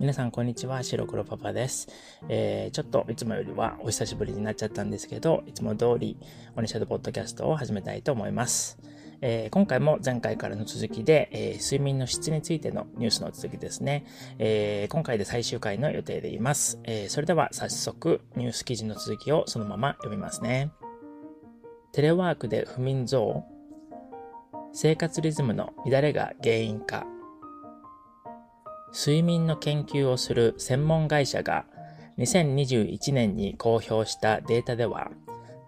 皆さん、こんにちは。白黒パパです。えー、ちょっといつもよりはお久しぶりになっちゃったんですけど、いつも通り、オニシャドポッドキャストを始めたいと思います。えー、今回も前回からの続きで、えー、睡眠の質についてのニュースの続きですね。えー、今回で最終回の予定でいます。えそれでは早速、ニュース記事の続きをそのまま読みますね。テレワークで不眠増生活リズムの乱れが原因か睡眠の研究をする専門会社が2021年に公表したデータでは、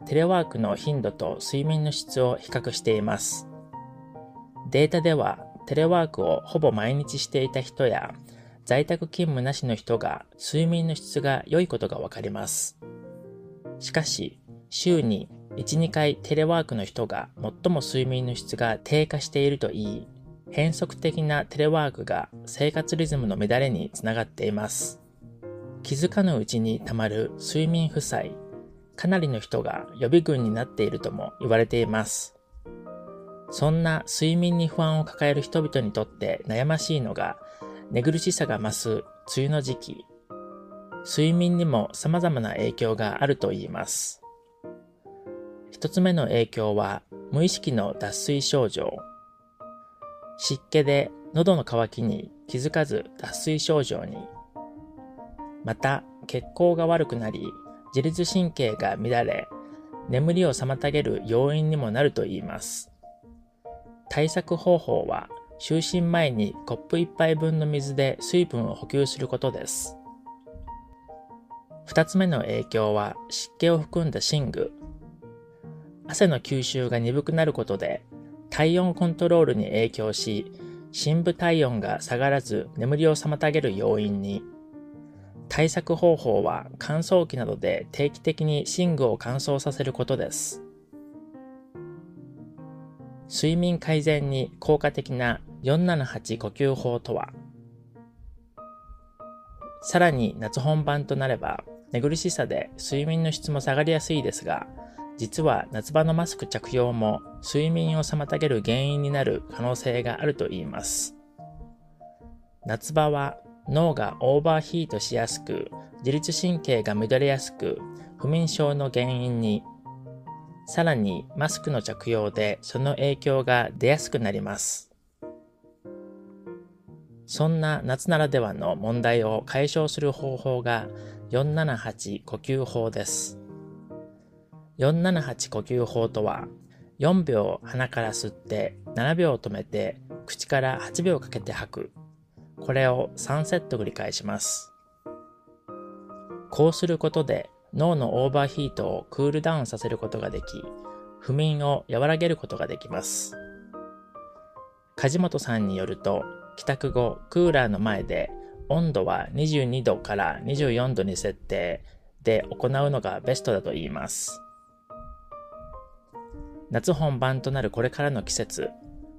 テレワークの頻度と睡眠の質を比較しています。データでは、テレワークをほぼ毎日していた人や、在宅勤務なしの人が睡眠の質が良いことがわかります。しかし、週に1、2回テレワークの人が最も睡眠の質が低下しているといい、変則的なテレワークが生活リズムの乱れにつながっています。気づかぬうちにたまる睡眠負債、かなりの人が予備軍になっているとも言われています。そんな睡眠に不安を抱える人々にとって悩ましいのが、寝苦しさが増す梅雨の時期。睡眠にも様々な影響があると言います。一つ目の影響は、無意識の脱水症状。湿気で喉の渇きに気づかず脱水症状に。また、血行が悪くなり、自律神経が乱れ、眠りを妨げる要因にもなると言います。対策方法は、就寝前にコップ1杯分の水で水分を補給することです。二つ目の影響は湿気を含んだ寝具。汗の吸収が鈍くなることで体温コントロールに影響し、深部体温が下がらず眠りを妨げる要因に、対策方法は乾燥機などで定期的に寝具を乾燥させることです。睡眠改善に効果的な478呼吸法とは、さらに夏本番となれば寝苦しさで睡眠の質も下がりやすいですが、実は夏場のマスク着用も睡眠を妨げる原因になる可能性があると言います。夏場は脳がオーバーヒートしやすく、自律神経が乱れやすく、不眠症の原因に、さらにマスクの着用でその影響が出やすくなります。そんな夏ならではの問題を解消する方法が478呼吸法です。478呼吸法とは、4秒鼻から吸って7秒止めて口から8秒かけて吐く。これを3セット繰り返します。こうすることで脳のオーバーヒートをクールダウンさせることができ、不眠を和らげることができます。梶本さんによると、帰宅後、クーラーの前で温度は22度から24度に設定で行うのがベストだと言います。夏本番となるこれからの季節、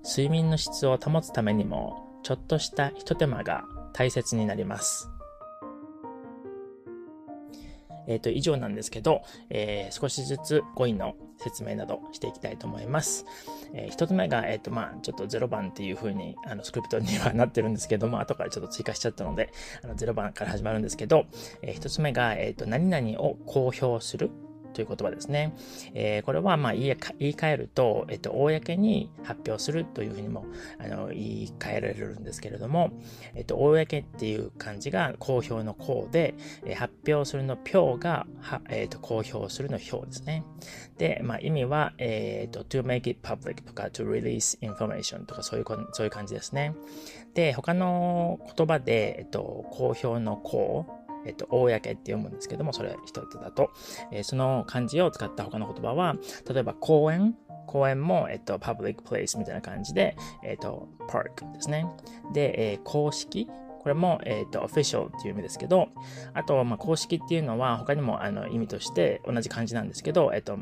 睡眠の質を保つためにも、ちょっとした一手間が大切になります。えっ、ー、と、以上なんですけど、えー、少しずつ語彙の説明などしていきたいと思います。えー、一つ目が、えっ、と、まあ、ちょっと0番っていう風に、あの、スクリプトにはなってるんですけども、後からちょっと追加しちゃったので、あの、0番から始まるんですけど、えー、一つ目が、えっ、と、何々を公表するという言葉ですね。えー、これはまあ言い換えると、えっと、公に発表するというふうにもあの言い換えられるんですけれども、えっと、公っていう漢字が公表の公で、え、発表するの票が、はえっと、公表するの票ですね。で、まあ意味は、えっと、to make it public とか to release information とかそういうそういう感じですね。で、他の言葉で、えっと、公表の公えっと、公って読むんですけども、それ一つだと、えー、その漢字を使った他の言葉は、例えば公園、公園も、えっと、public place みたいな感じで、えっと、park ですね。で、えー、公式、これも、えっ、ー、と、official っていう意味ですけど、あと、まあ、公式っていうのは他にもあの意味として同じ漢字なんですけど、えっ、と、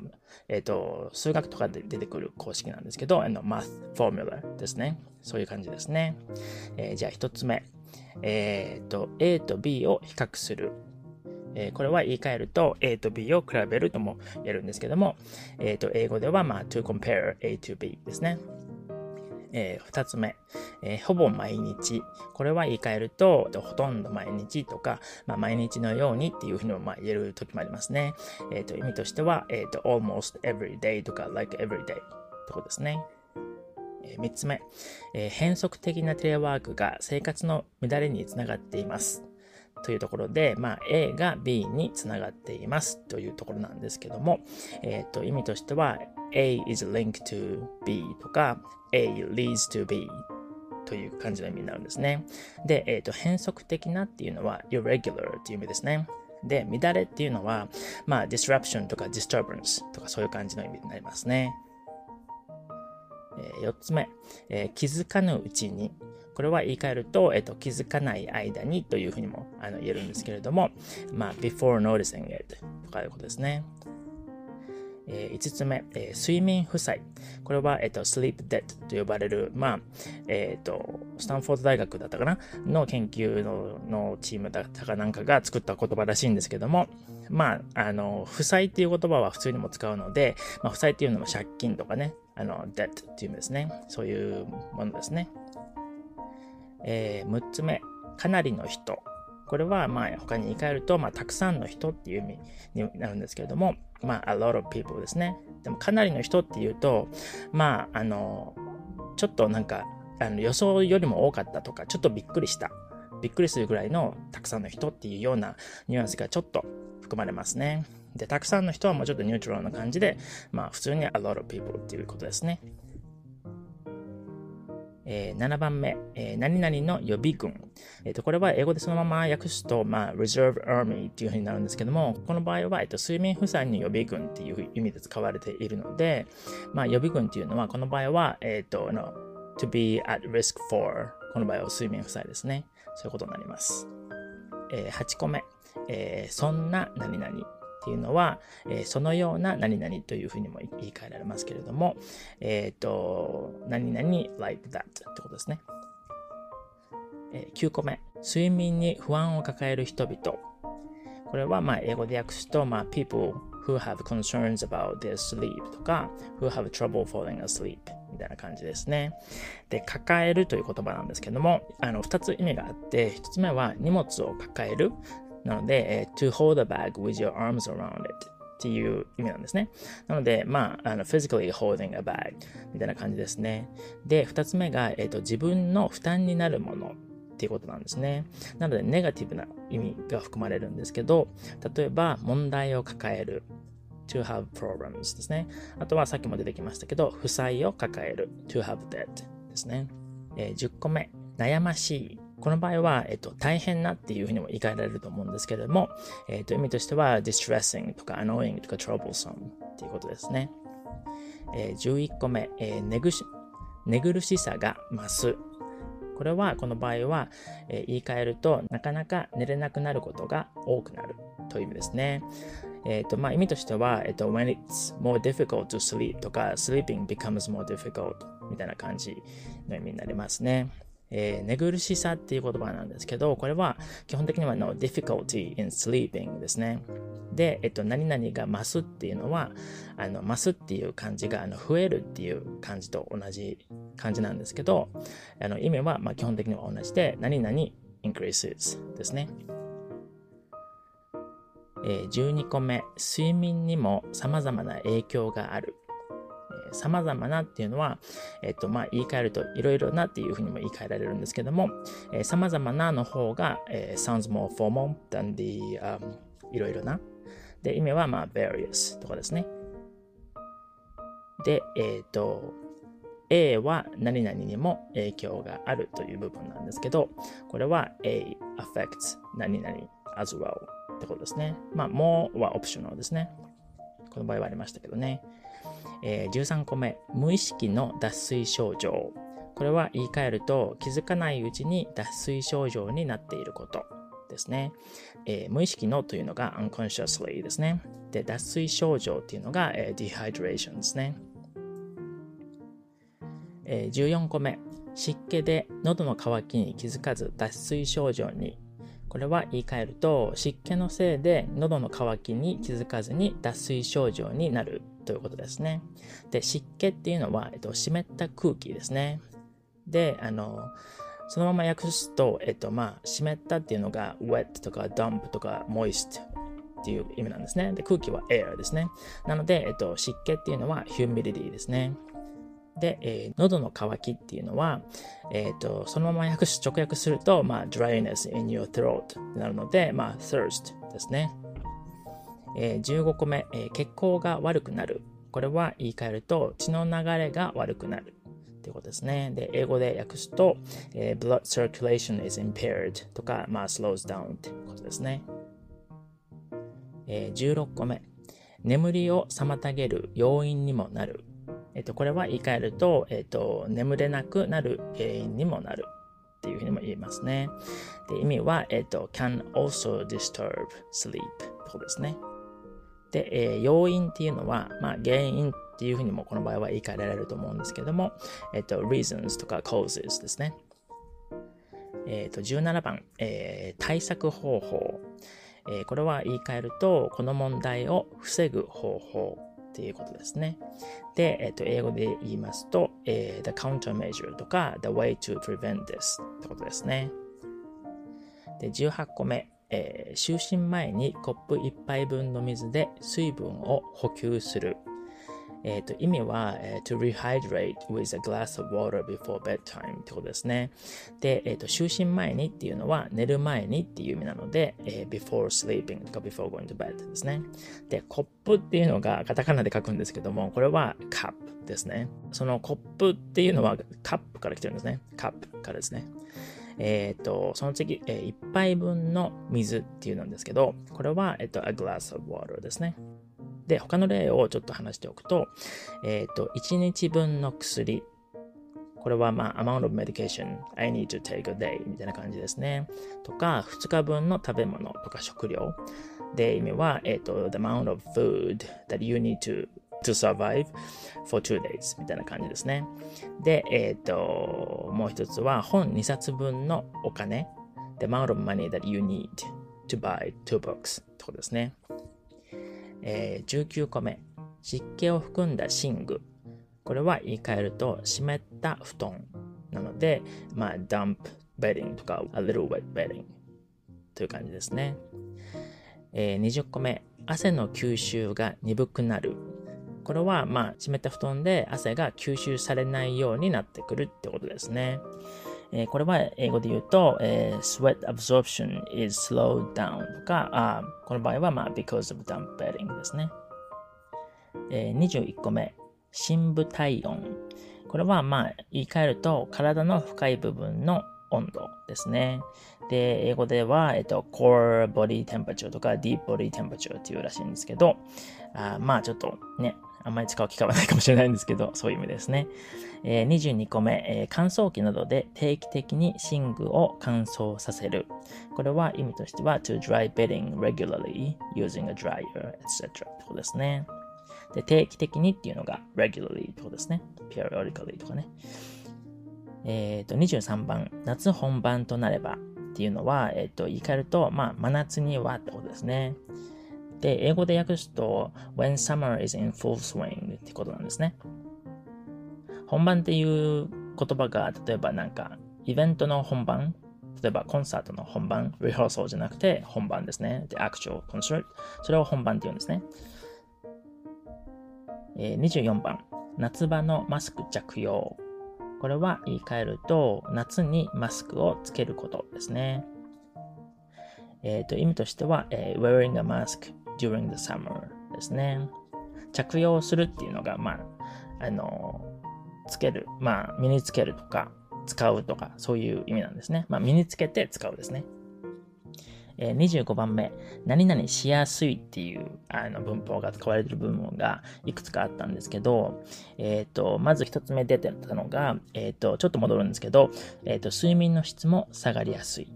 えっ、と、数学とかで出てくる公式なんですけど、あの、math formula ですね。そういう感じですね。え、じゃあ一つ目。えっ、と、A と B を比較する。えー、これは言い換えると A と B を比べるとも言えるんですけども、えっ、と、英語では、まあ、to compare A to B ですね。えー、二つ目、えー、ほぼ毎日。これは言い換えると、ほとんど毎日とか、まあ、毎日のようにっていうふうにもまあ言える時もありますね。えっ、ー、と、意味としては、えっ、と、almost every day とか like every day ってことですね。え三つ目、え変則的なテレワークが生活の乱れにつながっています。というところで、まあ、A が B につながっていますというところなんですけども、えっ、と、意味としては、A is linked to B とか A leads to B という感じの意味になるんですね。で、えっ、ー、と、変則的なっていうのは irregular っていう意味ですね。で、乱れっていうのは、まあ、disruption とか disturbance とかそういう感じの意味になりますね。えー、4つ目、えー、気づかぬうちに。これは言い換えると、えっ、ー、と、気づかない間にというふうにもあの言えるんですけれども、まあ、before noticing it とかいうことですね。えー、5つ目、えー、睡眠負債。これは、えっ、ー、と、sleep debt と呼ばれる、まあ、えっ、と、スタンフォード大学だったかな？の研究ののチームだったかなんかが作った言葉らしいんですけども、まあ、あの、負債っていう言葉は普通にも使うので、まあ、負債っていうのも借金とかね、あの、debt っていう意味ですね。そういうものですね。えー、6つ目、かなりの人。これは、まあ、他に言い換えると、まあ、たくさんの人っていう意味になるんですけれども、まあ、a lot of people ですね。でも、かなりの人っていうと、まあ、あの、ちょっとなんか、あの予想よりも多かったとか、ちょっとびっくりした。びっくりするぐらいのたくさんの人っていうようなニュアンスがちょっと含まれますね。で、たくさんの人はもうちょっとニュートラルな感じで、まあ普通に a lot of people っていうことですね。えー、7番目、えー、何々の予備軍。えっ、ー、と、これは英語でそのまま訳すと、まあ、reserve army っていうふうになるんですけども、この場合は、えっ、と、睡眠負債の予備軍っていう意味で使われているので、まあ、予備軍っていうのは、この場合は、えっ、と、の to be at risk for この場合は睡眠負債ですね。そういうことになります。え8個目、えそんな何々。っていうのは、えー、そのような何々というふうにも言い換えられますけれども、えっ、ー、と、何々 like that ってことですね。えー、9個目、睡眠に不安を抱える人々。これはまあ英語で訳すと、まあ、people who have concerns about their sleep とか、who have trouble falling asleep みたいな感じですね。で、抱えるという言葉なんですけども、あの、二つ意味があって、一つ目は荷物を抱える。なので、え、to hold a bag with your arms around it っていう意味なんですね。なので、まあ、あの、physically holding a bag みたいな感じですね。で、二つ目が、えっ、ー、と、自分の負担になるものっていうことなんですね。なので、ネガティブな意味が含まれるんですけど、例えば、問題を抱える。to have problems ですね。あとはさっきも出てきましたけど、負債を抱える。to have debt ですね。えー、10個目、悩ましい。この場合は、えっと、大変なっていうふうにも言い換えられると思うんですけれども、えっと、意味としては distressing とか annoying とか troublesome っていうことですね。えー、11個目、えー、寝ぐし、寝苦しさが増す。これは、この場合は、えー、言い換えると、なかなか寝れなくなることが多くなるという意味ですね。えっ、ー、と、まあ、意味としては、えっ、ー、と、when it's more difficult to sleep とか、sleeping becomes more difficult みたいな感じの意味になりますね。えー、寝苦しさっていう言葉なんですけど、これは基本的にはの difficulty in sleeping ですね。で、えっと、何々が増すっていうのは、あの、増すっていう漢字が、あの、増えるっていう漢字と同じ漢字なんですけど、あの、意味は、まあ、基本的には同じで、何々 increases ですね。えー、12個目、睡眠にも様々な影響がある。様々なっていうのは、えっと、まあ、言い換えるといろいろなっていうふうにも言い換えられるんですけども、えー、様々なの方が、えー、sounds more formal than the、いろいろな。で、意味は、まあ、various とかですね。で、えっ、ー、と、A は何々にも影響があるという部分なんですけど、これは A affects 何々 as well ってことですね。まあ、more はオプショナルですね。この場合はありましたけどね。えー、13個目、無意識の脱水症状。これは言い換えると気づかないうちに脱水症状になっていることですね。えー、無意識のというのが unconsciously ですね。で、脱水症状っていうのが、えー、dehydration ですね。えー、14個目、湿気で喉の渇きに気づかず脱水症状にこれは言い換えると湿気のせいで喉の渇きに気づかずに脱水症状になるということですね。で、湿気っていうのは、えっと、湿った空気ですね。で、あの、そのまま訳すと、えっと、まあ、湿ったっていうのが wet とか dump とか moist っていう意味なんですね。で、空気は air ですね。なので、えっと、湿気っていうのは humidity ですね。で、えー、喉の渇きっていうのは、え、ー、と、そのまま訳し、直訳すると、まあ、dryness in your throat ってなるので、まあ、thirst ですね。えー、15個目、えー、血行が悪くなる。これは言い換えると、血の流れが悪くなる。っていうことですね。で、英語で訳すと、えー、blood circulation is impaired とか、まあ、slows down ってことですね。えー、16個目。眠りを妨げる要因にもなる。えっ、と、これは言い換えると、えっ、と、眠れなくなる原因にもなる。っていうふうにも言えますね。で、意味は、えっ、と、can also disturb sleep ってことですね。で、えー、要因っていうのは、まあ、原因っていうふうにもこの場合は言い換えられると思うんですけども、えっと、reasons とか causes ですね。えっと、17番、えー、対策方法。えー、これは言い換えると、この問題を防ぐ方法っていうことですね。で、えっと、英語で言いますと、えー、the countermeasure とか the way to prevent this ってことですね。で、18個目、えー、就寝前にコップ1杯分の水で水分を補給する。え、ー、と、意味は、えー、to rehydrate with a glass of water before bedtime ってことですね。で、え、ー、と、就寝前にっていうのは寝る前にっていう意味なので、えー、before sleeping とか before going to bed ですね。で、コップっていうのがカタカナで書くんですけども、これは cup ですね。そのコップっていうのはカップから来てるんですね。カップからですね。えっ、ー、と、その次、えー、1杯分の水っていうなんですけど、これは、え、ー、と、a glass of water ですね。で、他の例をちょっと話しておくと、えっ、ー、と、1日分の薬。これは、まあ、amount of medication I need to take a day みたいな感じですね。とか、2日分の食べ物とか食料。で、意味は、えっ、ー、と、the amount of food that you need to to survive for two days みたいな感じですね。で、えっ、ー、と、もう一つは本2冊分のお金。the amount of money that you need to buy two books ってことですね。えー、19個目、湿気を含んだ寝具。これは言い換えると湿った布団なので、まあ、dump bedding とか a little wet bedding という感じですね。えー、20個目、汗の吸収が鈍くなる。これは、まあ、湿った布団で汗が吸収されないようになってくるってことですね。えー、これは英語で言うと、えー、sweat absorption is slowed down とか、あこの場合は、まあ、because of damp bedding ですね。えー、21個目、深部体温。これは、まあ、言い換えると、体の深い部分の温度ですね。で、英語では、えっと、core body temperature とか deep body temperature っていうらしいんですけど、あまあちょっとね、あんまり使う機会はないかもしれないんですけど、そういう意味ですね。えー、22個目、えー、乾燥機などで定期的に寝具を乾燥させる。これは意味としては to dry bedding regularly using a dryer, etc. ってことですね。で、定期的にっていうのが regularly ってことですね。periodically とかね。えっ、ー、と、23番、夏本番となればっていうのは、えっ、ー、と、言い換えると、まあ、真夏にはってことですね。で、英語で訳すと、when summer is in full swing ってことなんですね。本番っていう言葉が、例えばなんか、イベントの本番、例えばコンサートの本番、リハーサルじゃなくて本番ですね。で、actual concert。それを本番って言うんですね。えー、24番、夏場のマスク着用。これは言い換えると、夏にマスクをつけることですね。えっ、ー、と、意味としては、えー、wearing a mask during the summer ですね。着用するっていうのが、まあ、あの、つける、まあ、身につけるとか、使うとか、そういう意味なんですね。まあ、身につけて使うですね。えー、25番目、何々しやすいっていうあの文法が使われている部分がいくつかあったんですけど、えっ、ー、と、まず一つ目出てたのが、えっ、ー、と、ちょっと戻るんですけど、えっ、と、睡眠の質も下がりやすい。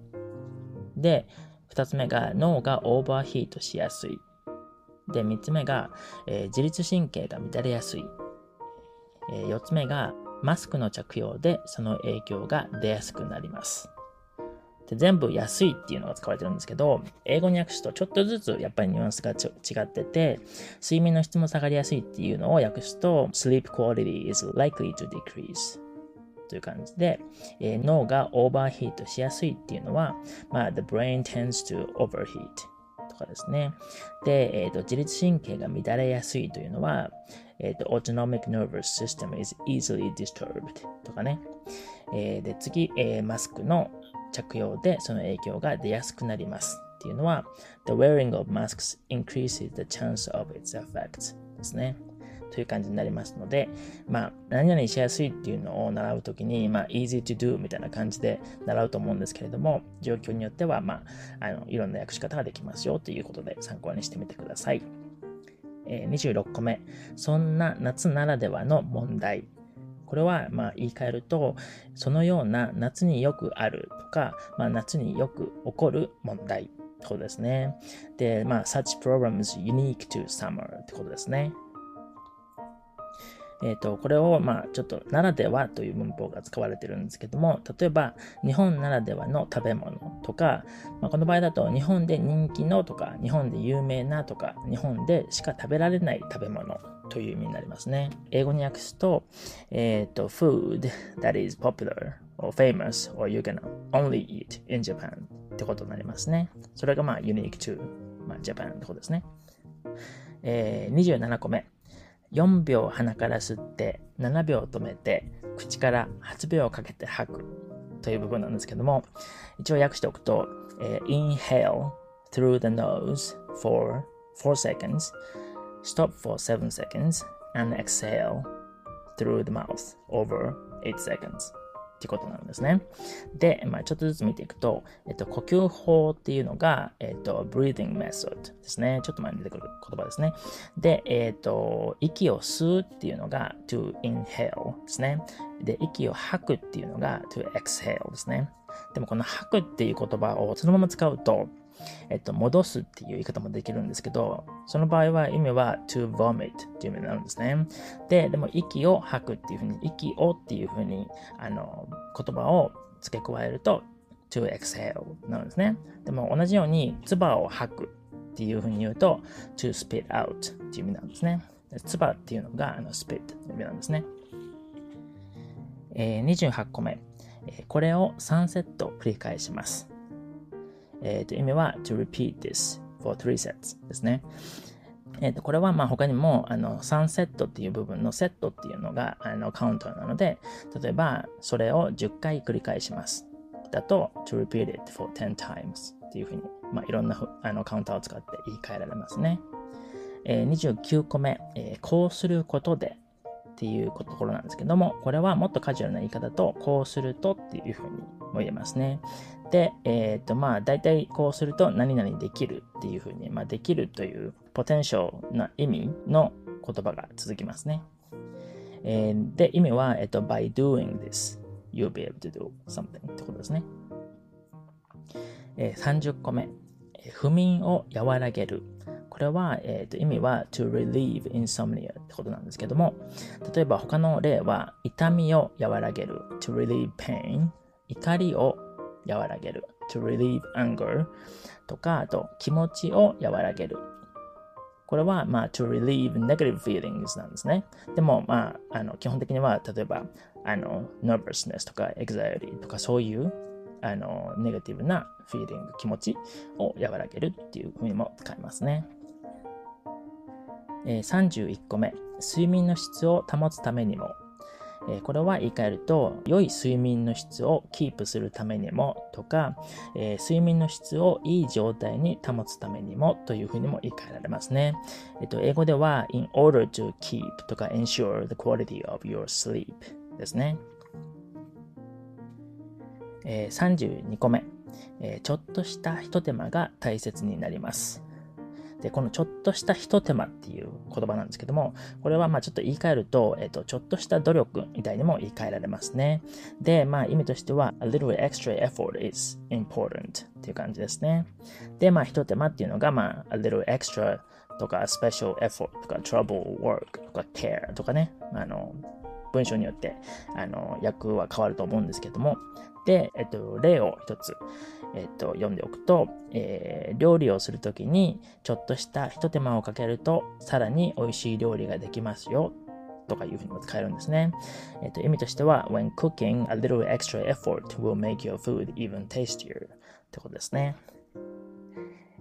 で、二つ目が脳がオーバーヒートしやすい。で、三つ目が、えー、自律神経が乱れやすい。えー、四つ目が、マスクの着用でその影響が出やすくなります。で全部安いっていうのが使われてるんですけど、英語に訳すとちょっとずつやっぱりニュアンスが違ってて、睡眠の質も下がりやすいっていうのを訳すと、sleep quality is likely to decrease。という感じで、えー、脳がオーバーヒートしやすいっていうのは、まあ、the brain tends to overheat とかですね。で、えーと、自律神経が乱れやすいというのは、え、ー、と、autonomic nervous system is easily disturbed とかね。えー、で、次、えー、マスクの着用でその影響が出やすくなります。っていうのは、the wearing of masks increases the chance of its effects ですね。という感じになりますので、まあ、何々しやすいっていうのを習うときに、まあ、easy to do みたいな感じで習うと思うんですけれども、状況によっては、まあ、あの、いろんな訳し方ができますよということで参考にしてみてください。えー、26個目。そんな夏ならではの問題。これは、まあ、言い換えると、そのような夏によくあるとか、まあ、夏によく起こる問題ってことですね。で、まあ、such problems unique to summer ってことですね。えっ、ー、と、これを、まあ、ちょっと、ならではという文法が使われてるんですけども、例えば、日本ならではの食べ物とか、まあ、この場合だと、日本で人気のとか、日本で有名なとか、日本でしか食べられない食べ物という意味になりますね。英語に訳すと、えっ、ー、と、food that is popular or famous or you can only eat in Japan ってことになりますね。それがまあ、unique to、まあ、Japan ってことですね。えー、27個目。4秒鼻から吸って7秒止めて口から8秒かけて吐くという部分なんですけども一応訳しておくと、えー、inhale through the nose for 4 seconds stop for 7 seconds and exhale through the mouth over 8 seconds ってことなんですね。で、まあ、ちょっとずつ見ていくと、えっと、呼吸法っていうのが、えっと、breathing method ですね。ちょっと前に出てくる言葉ですね。で、えっと、息を吸うっていうのが to inhale ですね。で、息を吐くっていうのが to exhale ですね。でもこの吐くっていう言葉をそのまま使うと、えっと、戻すっていう言い方もできるんですけど、その場合は意味は to vomit っていう意味になるんですね。で、でも息を吐くっていうふうに、息をっていうふうに、あの、言葉を付け加えると to exhale なんですね。でも同じように、唾を吐くっていうふうに言うと to spit out っていう意味なんですね。唾っていうのがあの spit の意味なんですね。えー、28個目。これを3セット繰り返します。えー、と意味は to repeat this for three sets ですね。えー、とこれはまあ他にもあの3セットっていう部分のセットっていうのがあのカウンターなので、例えばそれを10回繰り返します。だと to repeat it for 10 times っていうふうに、まあ、いろんなあのカウンターを使って言い換えられますね。えー、29個目、えー、こうすることでっていうところなんですけども、これはもっとカジュアルな言い方と、こうするとっていうふうにも言えますね。で、えっ、ー、と、まあ、大体こうすると何々できるっていうふうに、まあ、できるというポテンシャルな意味の言葉が続きますね。えー、で、意味は、えっ、ー、と、by doing this, you'll be able to do something ってことですね。えー、30個目、不眠を和らげる。これは、えー、と意味は to relieve insomnia ってことなんですけども、例えば他の例は、痛みを和らげる to relieve pain、怒りを和らげる to relieve anger とか、あと気持ちを和らげる。これは、まあ、to relieve negative feelings なんですね。でも、まあ、あの基本的には、例えば、あの、nervousness とか anxiety とかそういうあのネガティブなフィーリング、気持ちを和らげるっていうふうにも使いますね。えー、31個目、睡眠の質を保つためにも、え、これは言い換えると、良い睡眠の質をキープするためにもとか、え、睡眠の質をいい状態に保つためにもというふうにも言い換えられますね。えっ、と、英語では、in order to keep とか ensure the quality of your sleep ですね。え、32個目、え、ちょっとしたひと手間が大切になります。で、このちょっとしたひと手間っていう言葉なんですけども、これはまあちょっと言い換えると、えっ、と、ちょっとした努力みたいにも言い換えられますね。で、まあ意味としては、a little extra effort is important っていう感じですね。で、まあひと手間っていうのが、まあ a little extra とか special effort とか trouble work とか care とかね、あの、文章によって、あの、訳は変わると思うんですけども、で、えっと、例を一つ、えっと、読んでおくと、えー、料理をするときに、ちょっとした一手間をかけると、さらに美味しい料理ができますよ。とかいうふうにも使えるんですね。えっ、と、意味としては、when cooking, a little extra effort will make your food even tastier ってことですね。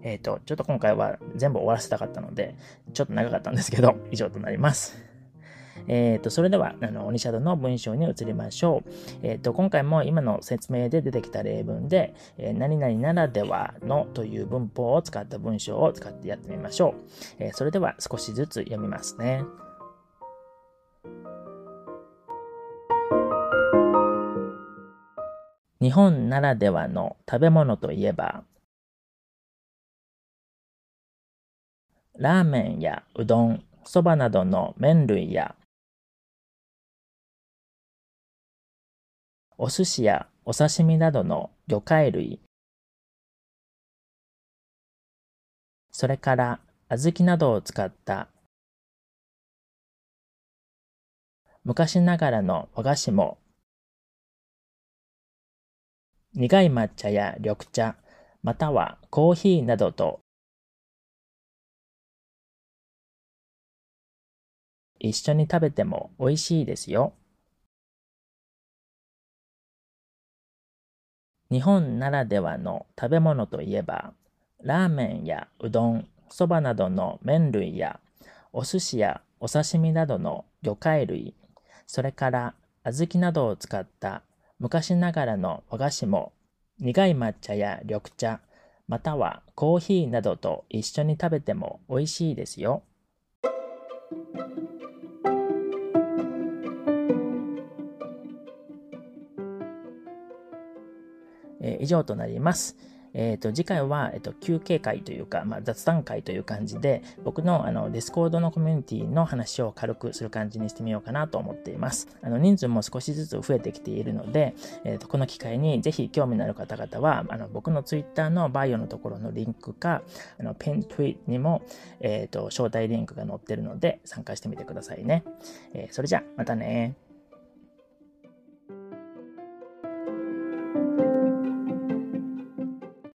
えっ、と、ちょっと今回は全部終わらせたかったので、ちょっと長かったんですけど、以上となります。えっ、ー、と、それでは、あの、オニシャドの文章に移りましょう。えっ、ー、と、今回も今の説明で出てきた例文で、えー、何々ならではのという文法を使った文章を使ってやってみましょう。えそれでは少しずつ読みますね。日本ならではの食べ物といえば、ラーメンやうどん、そばなどの麺類やお寿司やお刺身などの魚介類、それから小豆などを使った。昔ながらの和菓子も。苦い抹茶や緑茶、またはコーヒーなどと。一緒に食べても美味しいですよ。日本ならではの食べ物といえば、ラーメンやうどん、そばなどの麺類や、お寿司やお刺身などの魚介類、それから小豆などを使った昔ながらの和菓子も、苦い抹茶や緑茶、またはコーヒーなどと一緒に食べても美味しいですよ。えー、以上となります。えっ、ー、と、次回は、えっ、ー、と、休憩会というか、まあ、雑談会という感じで、僕の、あの、ディスコードのコミュニティの話を軽くする感じにしてみようかなと思っています。あの、人数も少しずつ増えてきているので、えっ、ー、と、この機会にぜひ興味のある方々は、あの、僕のツイッターのバイオのところのリンクか、あの、ペントゥイにも、えっ、と、招待リンクが載ってるので、参加してみてくださいね。えそれじゃあ、またね